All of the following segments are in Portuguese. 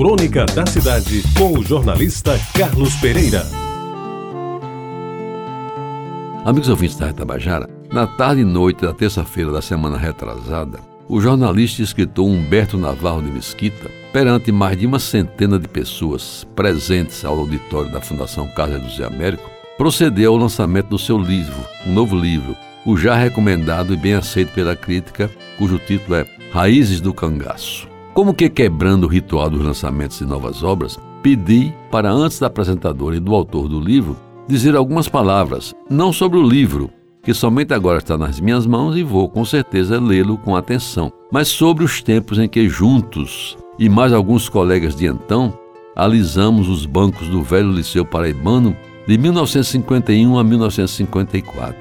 Crônica da Cidade, com o jornalista Carlos Pereira. Amigos ouvintes da Retabajara, na tarde e noite da terça-feira da semana retrasada, o jornalista e escritor Humberto Navarro de Mesquita, perante mais de uma centena de pessoas presentes ao auditório da Fundação Casa José Américo, procedeu ao lançamento do seu livro, um novo livro, o já recomendado e bem aceito pela crítica, cujo título é Raízes do Cangaço. Como que quebrando o ritual dos lançamentos de novas obras, pedi para antes da apresentadora e do autor do livro dizer algumas palavras, não sobre o livro, que somente agora está nas minhas mãos e vou com certeza lê-lo com atenção, mas sobre os tempos em que juntos e mais alguns colegas de então alisamos os bancos do velho Liceu Paraibano de 1951 a 1954.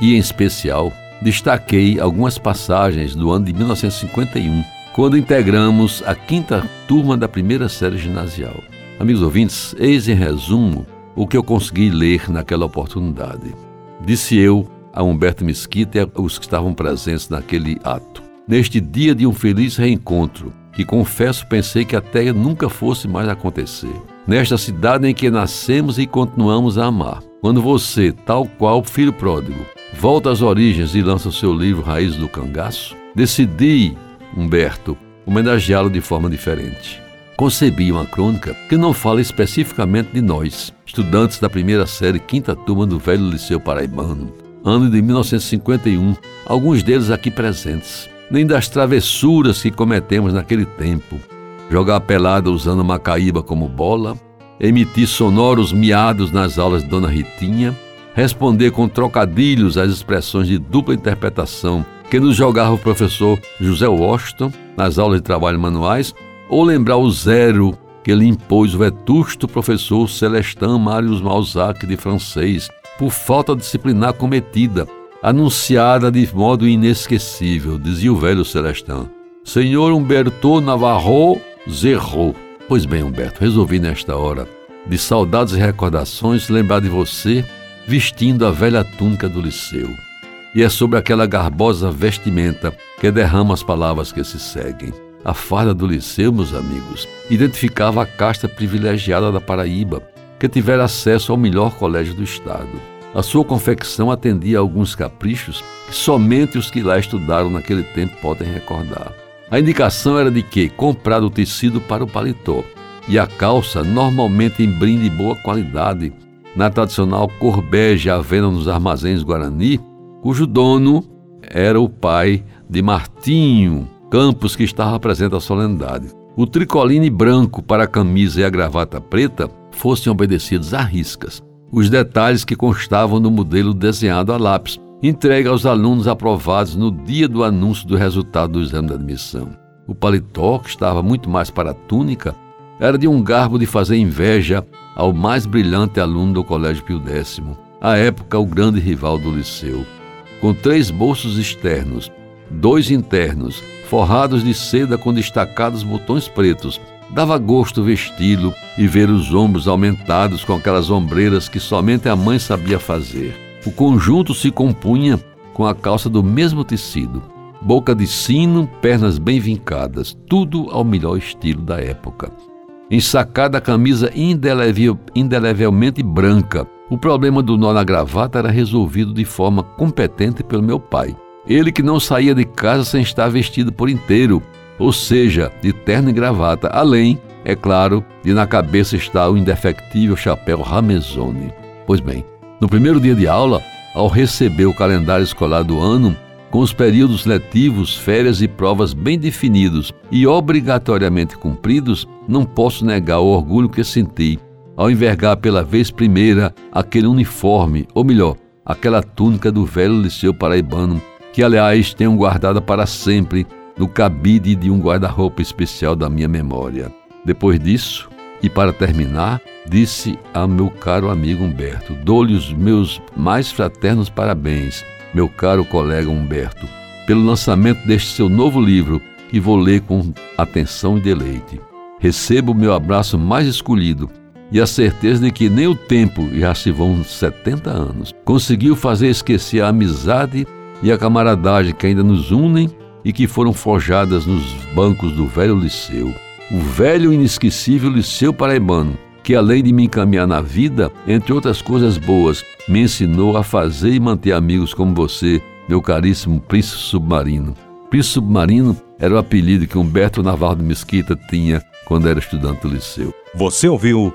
E em especial, destaquei algumas passagens do ano de 1951 quando integramos a quinta turma da primeira série ginasial. Amigos ouvintes, eis em resumo o que eu consegui ler naquela oportunidade. Disse eu a Humberto Mesquita e aos que estavam presentes naquele ato. Neste dia de um feliz reencontro, que confesso pensei que até nunca fosse mais acontecer. Nesta cidade em que nascemos e continuamos a amar. Quando você, tal qual filho pródigo, volta às origens e lança o seu livro Raiz do Cangaço, decidi Humberto, homenageá-lo de forma diferente. Concebi uma crônica que não fala especificamente de nós, estudantes da primeira série quinta turma do velho Liceu Paraibano, ano de 1951, alguns deles aqui presentes, nem das travessuras que cometemos naquele tempo. Jogar pelada usando macaíba como bola, emitir sonoros miados nas aulas de Dona Ritinha, responder com trocadilhos às expressões de dupla interpretação que nos jogava o professor José Washington nas aulas de trabalho manuais, ou lembrar o zero que lhe impôs o vetusto professor Celestin Marius Malzac de francês, por falta disciplinar cometida, anunciada de modo inesquecível, dizia o velho Celestin. Senhor Humberto Navarro zerrou. Pois bem, Humberto, resolvi nesta hora, de saudades e recordações, lembrar de você vestindo a velha túnica do liceu e é sobre aquela garbosa vestimenta que derrama as palavras que se seguem. A farda do Liceu, meus amigos, identificava a casta privilegiada da Paraíba, que tivera acesso ao melhor colégio do estado. A sua confecção atendia a alguns caprichos que somente os que lá estudaram naquele tempo podem recordar. A indicação era de que comprar o tecido para o paletó e a calça, normalmente em brinde de boa qualidade, na tradicional cor bege à venda nos armazéns Guarani, cujo dono era o pai de Martinho Campos, que estava presente à solenidade. O tricoline branco para a camisa e a gravata preta fossem obedecidos à riscas. Os detalhes que constavam no modelo desenhado a lápis, entregue aos alunos aprovados no dia do anúncio do resultado do exame de admissão. O paletó, que estava muito mais para a túnica, era de um garbo de fazer inveja ao mais brilhante aluno do Colégio Pio X, à época o grande rival do liceu com três bolsos externos, dois internos, forrados de seda com destacados botões pretos. Dava gosto vesti-lo e ver os ombros aumentados com aquelas ombreiras que somente a mãe sabia fazer. O conjunto se compunha com a calça do mesmo tecido, boca de sino, pernas bem vincadas, tudo ao melhor estilo da época. Ensacada a camisa indelevelmente branca, o problema do nó na gravata era resolvido de forma competente pelo meu pai. Ele que não saía de casa sem estar vestido por inteiro, ou seja, de terno e gravata, além, é claro, de na cabeça estar o indefectível chapéu Ramezone. Pois bem, no primeiro dia de aula, ao receber o calendário escolar do ano, com os períodos letivos, férias e provas bem definidos e obrigatoriamente cumpridos, não posso negar o orgulho que senti ao envergar pela vez primeira aquele uniforme, ou melhor, aquela túnica do velho liceu paraibano, que aliás tenho guardada para sempre no cabide de um guarda-roupa especial da minha memória. Depois disso, e para terminar, disse a meu caro amigo Humberto: dou-lhe os meus mais fraternos parabéns, meu caro colega Humberto, pelo lançamento deste seu novo livro, que vou ler com atenção e deleite. Recebo o meu abraço mais escolhido e a certeza de que nem o tempo, já se vão 70 anos, conseguiu fazer esquecer a amizade e a camaradagem que ainda nos unem e que foram forjadas nos bancos do velho liceu. o velho e inesquecível Liceu Paraibano, que além de me encaminhar na vida, entre outras coisas boas, me ensinou a fazer e manter amigos como você, meu caríssimo Príncipe Submarino. Príncipe Submarino era o apelido que Humberto Navarro de Mesquita tinha quando era estudante do liceu. Você ouviu